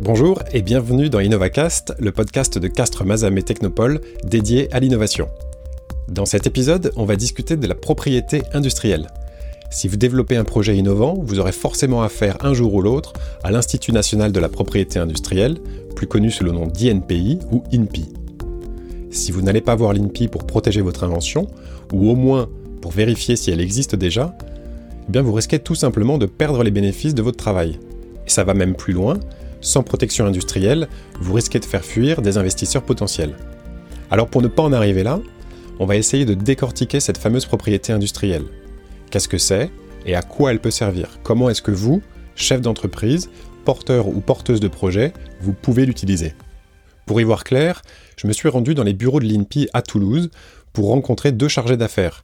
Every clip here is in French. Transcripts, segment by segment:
Bonjour et bienvenue dans InnovaCast, le podcast de Castres Mazamé Technopole dédié à l'innovation. Dans cet épisode, on va discuter de la propriété industrielle. Si vous développez un projet innovant, vous aurez forcément affaire un jour ou l'autre à l'Institut national de la propriété industrielle, plus connu sous le nom d'INPI ou INPI. Si vous n'allez pas voir l'INPI pour protéger votre invention, ou au moins pour vérifier si elle existe déjà, eh bien vous risquez tout simplement de perdre les bénéfices de votre travail. Et ça va même plus loin, sans protection industrielle, vous risquez de faire fuir des investisseurs potentiels. Alors pour ne pas en arriver là, on va essayer de décortiquer cette fameuse propriété industrielle. Qu'est-ce que c'est et à quoi elle peut servir? Comment est-ce que vous, chef d'entreprise, porteur ou porteuse de projet, vous pouvez l'utiliser? Pour y voir clair, je me suis rendu dans les bureaux de l'INPI à Toulouse pour rencontrer deux chargés d'affaires,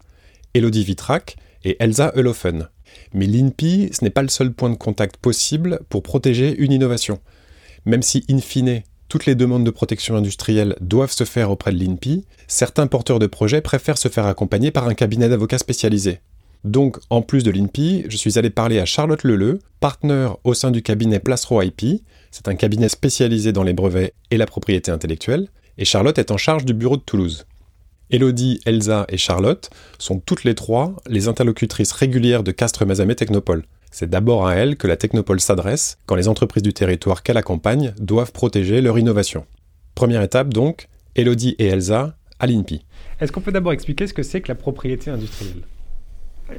Elodie Vitrac et Elsa Eulofen. Mais l'INPI, ce n'est pas le seul point de contact possible pour protéger une innovation. Même si, in fine, toutes les demandes de protection industrielle doivent se faire auprès de l'INPI, certains porteurs de projets préfèrent se faire accompagner par un cabinet d'avocats spécialisé. Donc, en plus de l'INPI, je suis allé parler à Charlotte Leleu, partenaire au sein du cabinet Placero IP. C'est un cabinet spécialisé dans les brevets et la propriété intellectuelle. Et Charlotte est en charge du bureau de Toulouse. Elodie, Elsa et Charlotte sont toutes les trois les interlocutrices régulières de Castres Mazamet Technopole. C'est d'abord à elles que la Technopole s'adresse quand les entreprises du territoire qu'elle accompagne doivent protéger leur innovation. Première étape donc, Elodie et Elsa à l'INPI. Est-ce qu'on peut d'abord expliquer ce que c'est que la propriété industrielle?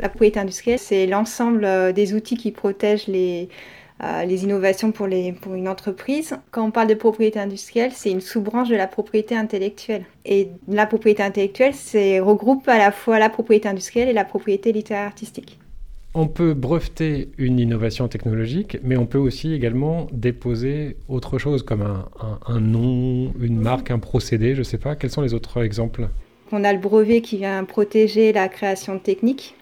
La propriété industrielle, c'est l'ensemble euh, des outils qui protègent les, les innovations pour, les, pour une entreprise. Quand on parle de propriété industrielle, c'est une sous-branche de la propriété intellectuelle. Et la propriété intellectuelle, c'est regroupe à la fois la propriété industrielle et la propriété littéraire artistique. On peut breveter une innovation technologique, mais on peut aussi également déposer autre chose comme un, un nom, une marque, un procédé, je ne sais pas. Quels sont les autres exemples? On a le brevet qui vient protéger la création de techniques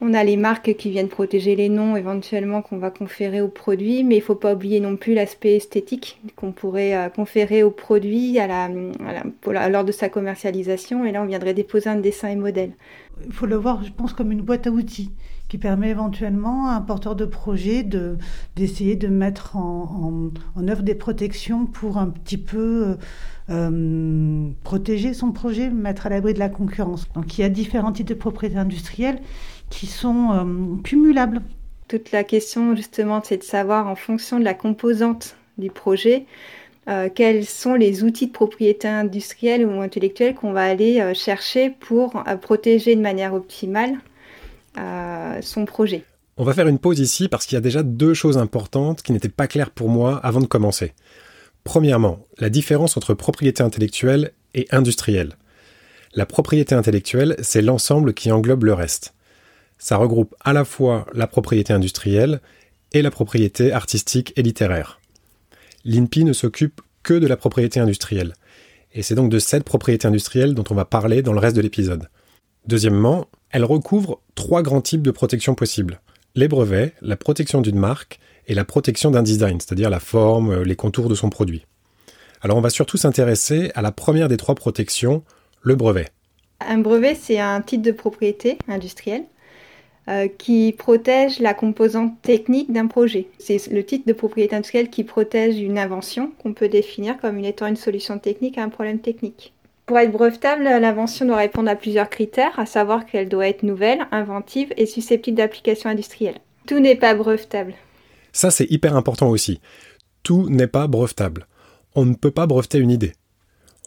on a les marques qui viennent protéger les noms éventuellement qu'on va conférer aux produits, mais il ne faut pas oublier non plus l'aspect esthétique qu'on pourrait euh, conférer au produit lors de sa commercialisation. Et là, on viendrait déposer un dessin et modèle. Il faut le voir, je pense, comme une boîte à outils qui permet éventuellement à un porteur de projet de, d'essayer de mettre en, œuvre des protections pour un petit peu euh, euh, protéger son projet, mettre à l'abri de la concurrence. Donc il y a différents types de propriétés industrielles qui sont euh, cumulables. Toute la question justement, c'est de savoir en fonction de la composante du projet, quels sont les outils de propriété industrielle ou intellectuelle qu'on va aller chercher pour protéger de manière optimale son projet. On va faire une pause ici parce qu'il y a déjà deux choses importantes qui n'étaient pas claires pour moi avant de commencer. Premièrement, la différence entre propriété intellectuelle et industrielle. La propriété intellectuelle, c'est l'ensemble qui englobe le reste ça regroupe à la fois la propriété industrielle et la propriété artistique et littéraire. L'INPI ne s'occupe que de la propriété industrielle, et c'est donc de cette propriété industrielle dont on va parler dans le reste de l'épisode. Deuxièmement, elle recouvre trois grands types de protection possibles. Les brevets, la protection d'une marque et la protection d'un design, c'est-à-dire la forme, les contours de son produit. Alors on va surtout s'intéresser à la première des trois protections, le brevet. Un brevet, c'est un titre de propriété industrielle euh, qui protège la composante technique d'un projet. C'est le titre de propriété industrielle qui protège une invention qu'on peut définir comme étant une solution technique à un problème technique. Pour être brevetable, l'invention doit répondre à plusieurs critères, à savoir qu'elle doit être nouvelle, inventive et susceptible d'application industrielle. Tout n'est pas brevetable. Ça, c'est hyper important aussi. Tout n'est pas brevetable. On ne peut pas breveter une idée.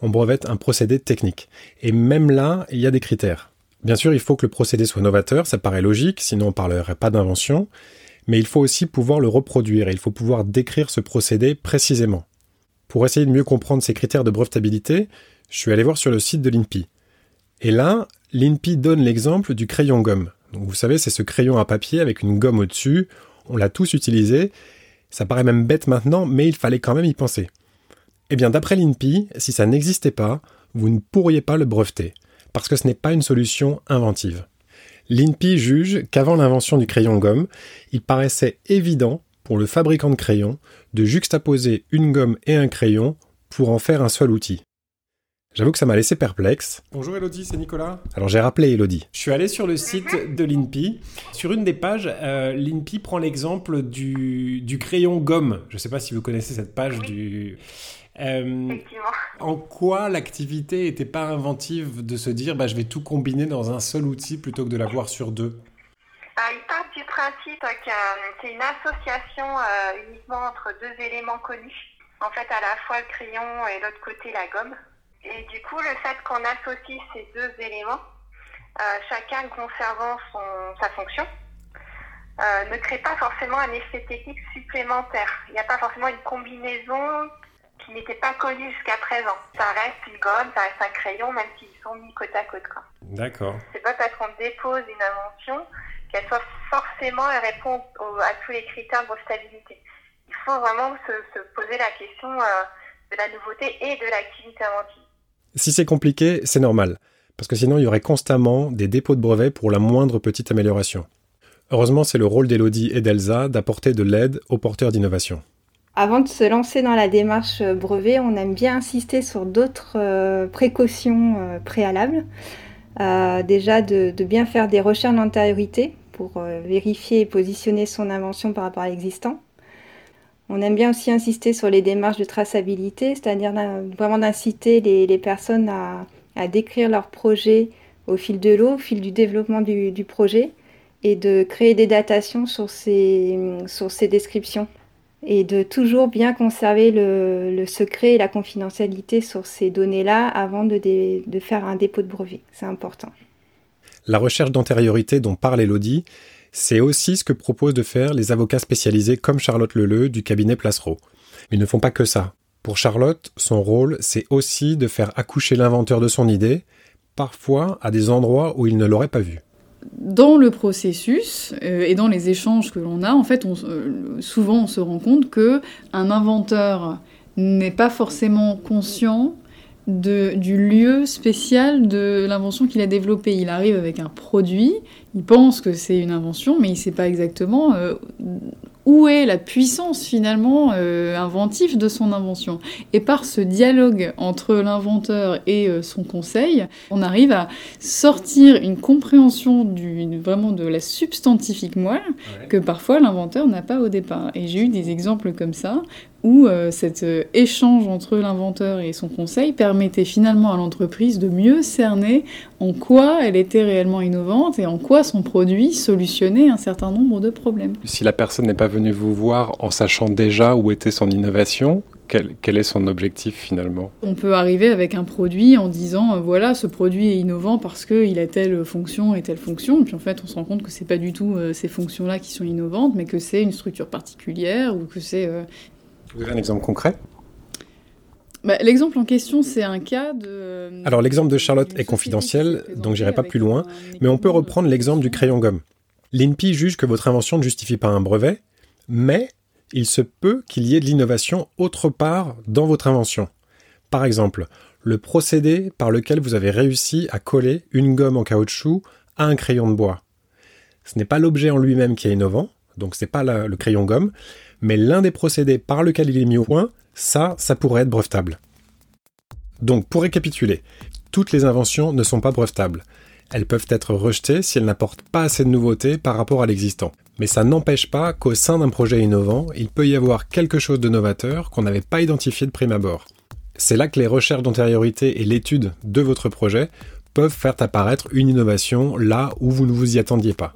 On brevette un procédé technique. Et même là, il y a des critères. Bien sûr, il faut que le procédé soit novateur, ça paraît logique, sinon on parlerait pas d'invention, mais il faut aussi pouvoir le reproduire et il faut pouvoir décrire ce procédé précisément. Pour essayer de mieux comprendre ces critères de brevetabilité, je suis allé voir sur le site de l'INPI. Et là, l'INPI donne l'exemple du crayon gomme. Vous savez, c'est ce crayon à papier avec une gomme au-dessus, on l'a tous utilisé, ça paraît même bête maintenant, mais il fallait quand même y penser. Eh bien, d'après l'INPI, si ça n'existait pas, vous ne pourriez pas le breveter parce que ce n'est pas une solution inventive. L'INPI juge qu'avant l'invention du crayon gomme, il paraissait évident pour le fabricant de crayons de juxtaposer une gomme et un crayon pour en faire un seul outil. J'avoue que ça m'a laissé perplexe. Bonjour Elodie, c'est Nicolas. Alors j'ai rappelé Elodie. Je suis allé sur le site de l'INPI. Sur une des pages, euh, l'INPI prend l'exemple du, du, crayon gomme. Je ne sais pas si vous connaissez cette page du... Euh, en quoi l'activité n'était pas inventive de se dire bah, je vais tout combiner dans un seul outil plutôt que de l'avoir sur deux ah, Il part du principe que c'est une association euh, uniquement entre deux éléments connus. En fait, à la fois le crayon et l'autre côté la gomme. Et du coup, le fait qu'on associe ces deux éléments, euh, chacun conservant son, sa fonction, euh, ne crée pas forcément un effet technique supplémentaire. Il n'y a pas forcément une combinaison qui n'était pas connue jusqu'à présent. Ça reste une gomme, ça reste un crayon, même s'ils sont mis côte à côte. D'accord. C'est pas parce qu'on dépose une invention qu'elle soit forcément et répond à tous les critères de brevetabilité. Il faut vraiment se, se poser la question euh, de la nouveauté et de l'activité inventive. Si c'est compliqué, c'est normal, parce que sinon il y aurait constamment des dépôts de brevets pour la moindre petite amélioration. Heureusement, c'est le rôle d'Elodie et d'Elsa d'apporter de l'aide aux porteurs d'innovation. Avant de se lancer dans la démarche brevet, on aime bien insister sur d'autres euh, précautions euh, préalables. Euh, déjà de, de, bien faire des recherches d'antériorité pour vérifier et positionner son invention par rapport à l'existant. On aime bien aussi insister sur les démarches de traçabilité, c'est-à-dire vraiment d'inciter les, personnes à, décrire leur projet au fil de l'eau, au fil du développement du, projet, et de créer des datations sur ces, descriptions. Et de toujours bien conserver le, secret et la confidentialité sur ces données-là avant de, de faire un dépôt de brevet. C'est important. La recherche d'antériorité dont parle Elodie c'est aussi ce que proposent de faire les avocats spécialisés comme Charlotte Leleu du cabinet Placereau. Ils ne font pas que ça. Pour Charlotte, son rôle, c'est aussi de faire accoucher l'inventeur de son idée, parfois à des endroits où il ne l'aurait pas vu. Dans le processus euh, et dans les échanges que l'on a, en fait, euh, souvent on se rend compte que un inventeur n'est pas forcément conscient du lieu spécial de l'invention qu'il a développée. Il arrive avec un produit, il pense que c'est une invention, mais il ne sait pas exactement euh, où est la puissance finalement euh, inventive de son invention. Et par ce dialogue entre l'inventeur et euh, son conseil, on arrive à sortir une compréhension du, vraiment de la substantifique moelle que parfois l'inventeur n'a pas au départ. Et j'ai eu des exemples comme ça où euh, cet échange entre l'inventeur et son conseil permettait finalement à l'entreprise de mieux cerner en quoi elle était réellement innovante et en quoi son produit solutionnait un certain nombre de problèmes. Si la personne n'est pas venue vous voir en sachant déjà où était son innovation, quel, est son objectif finalement? On peut arriver avec un produit en disant euh, voilà, ce produit est innovant parce qu'il a telle fonction et telle fonction, et puis en fait on se rend compte que c'est pas du tout euh, ces fonctions-là qui sont innovantes, mais que c'est une structure particulière ou que c'est. Euh, vous avez un exemple concret? Bah, L'exemple en question, c'est un cas de. Alors, l'exemple de Charlotte est confidentiel, donc j'irai pas plus loin, mais on peut reprendre l'exemple du crayon gomme. L'INPI juge que votre invention ne justifie pas un brevet, mais il se peut qu'il y ait de l'innovation autre part dans votre invention. Par exemple, le procédé par lequel vous avez réussi à coller une gomme en caoutchouc à un crayon de bois. Ce n'est pas l'objet en lui-même qui est innovant, donc ce n'est pas le crayon gomme, mais l'un des procédés par lequel il est mis au point, ça, ça pourrait être brevetable. Donc pour récapituler, toutes les inventions ne sont pas brevetables. Elles peuvent être rejetées si elles n'apportent pas assez de nouveautés par rapport à l'existant. Mais ça n'empêche pas qu'au sein d'un projet innovant, il peut y avoir quelque chose de novateur qu'on n'avait pas identifié de prime abord. C'est là que les recherches d'antériorité et l'étude de votre projet peuvent faire apparaître une innovation là où vous ne vous y attendiez pas.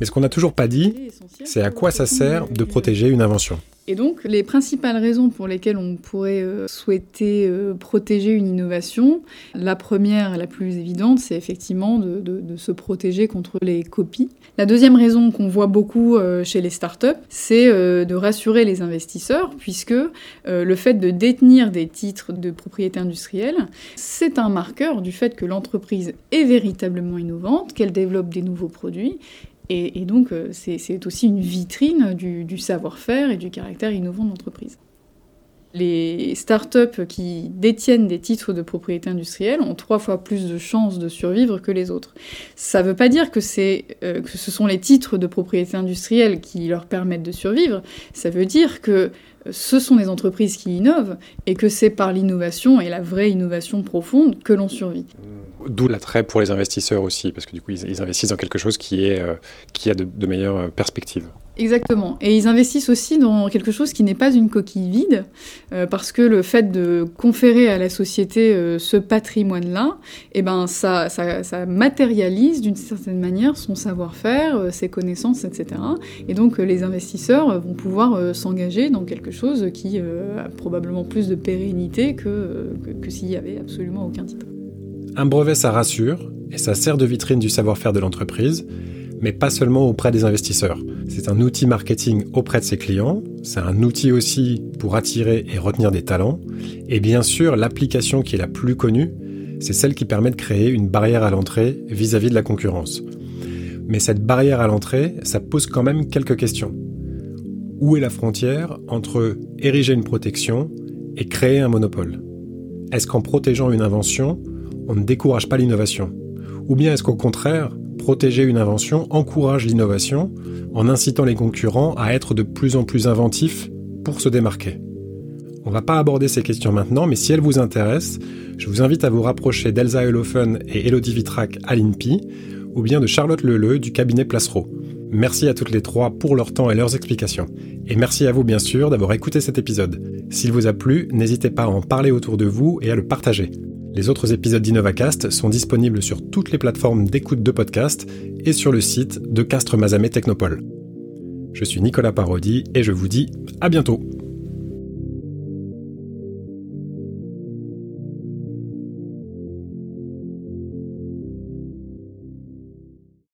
Mais ce qu'on n'a toujours pas dit, c'est à quoi ça sert de protéger une invention. Et donc, les principales raisons pour lesquelles on pourrait euh, souhaiter euh, protéger une innovation, la première, la plus évidente, c'est effectivement de, se protéger contre les copies. La deuxième raison qu'on voit beaucoup euh, chez les startups, c'est de rassurer les investisseurs, puisque le fait de détenir des titres de propriété industrielle, c'est un marqueur du fait que l'entreprise est véritablement innovante, qu'elle développe des nouveaux produits et, donc, euh, c'est aussi une vitrine du, savoir-faire et du caractère innovant de l'entreprise. Les startups qui détiennent des titres de propriété industrielle ont trois fois plus de chances de survivre que les autres. Ça ne veut pas dire que, euh, que ce sont les titres de propriété industrielle qui leur permettent de survivre, ça veut dire que ce sont des entreprises qui innovent et que c'est par l'innovation et la vraie innovation profonde que l'on survit. D'où l'attrait pour les investisseurs aussi, parce que du coup, ils, investissent dans quelque chose qui, est, euh, qui a de meilleures perspectives. Exactement. Et ils investissent aussi dans quelque chose qui n'est pas une coquille vide, euh, parce que le fait de conférer à la société euh, ce patrimoine-là, eh ben, ça, ça, matérialise d'une certaine manière son savoir-faire, euh, ses connaissances, etc. Et donc les investisseurs vont pouvoir s'engager dans quelque chose qui a probablement plus de pérennité que, que, que s'il y avait absolument aucun titre. Un brevet, ça rassure, et ça sert de vitrine du savoir-faire de l'entreprise mais pas seulement auprès des investisseurs. C'est un outil marketing auprès de ses clients, c'est un outil aussi pour attirer et retenir des talents, et bien sûr l'application qui est la plus connue, c'est celle qui permet de créer une barrière à l'entrée vis-à-vis de la concurrence. Mais cette barrière à l'entrée, ça pose quand même quelques questions. Où est la frontière entre ériger une protection et créer un monopole? Est-ce qu'en protégeant une invention, on ne décourage pas l'innovation Ou bien est-ce qu'au contraire, protéger une invention encourage l'innovation en incitant les concurrents à être de plus en plus inventifs pour se démarquer? On va pas aborder ces questions maintenant, mais si elles vous intéressent, je vous invite à vous rapprocher d'Elsa Elofen et Elodie Vitrac à l'INPI, ou bien de Charlotte Leleu du cabinet Placero. Merci à toutes les trois pour leur temps et leurs explications. Et merci à vous bien sûr d'avoir écouté cet épisode. S'il vous a plu, n'hésitez pas à en parler autour de vous et à le partager. Les autres épisodes d'InnovaCast sont disponibles sur toutes les plateformes d'écoute de podcast et sur le site de Castres Mazamet Technopole. Je suis Nicolas Parodi et je vous dis à bientôt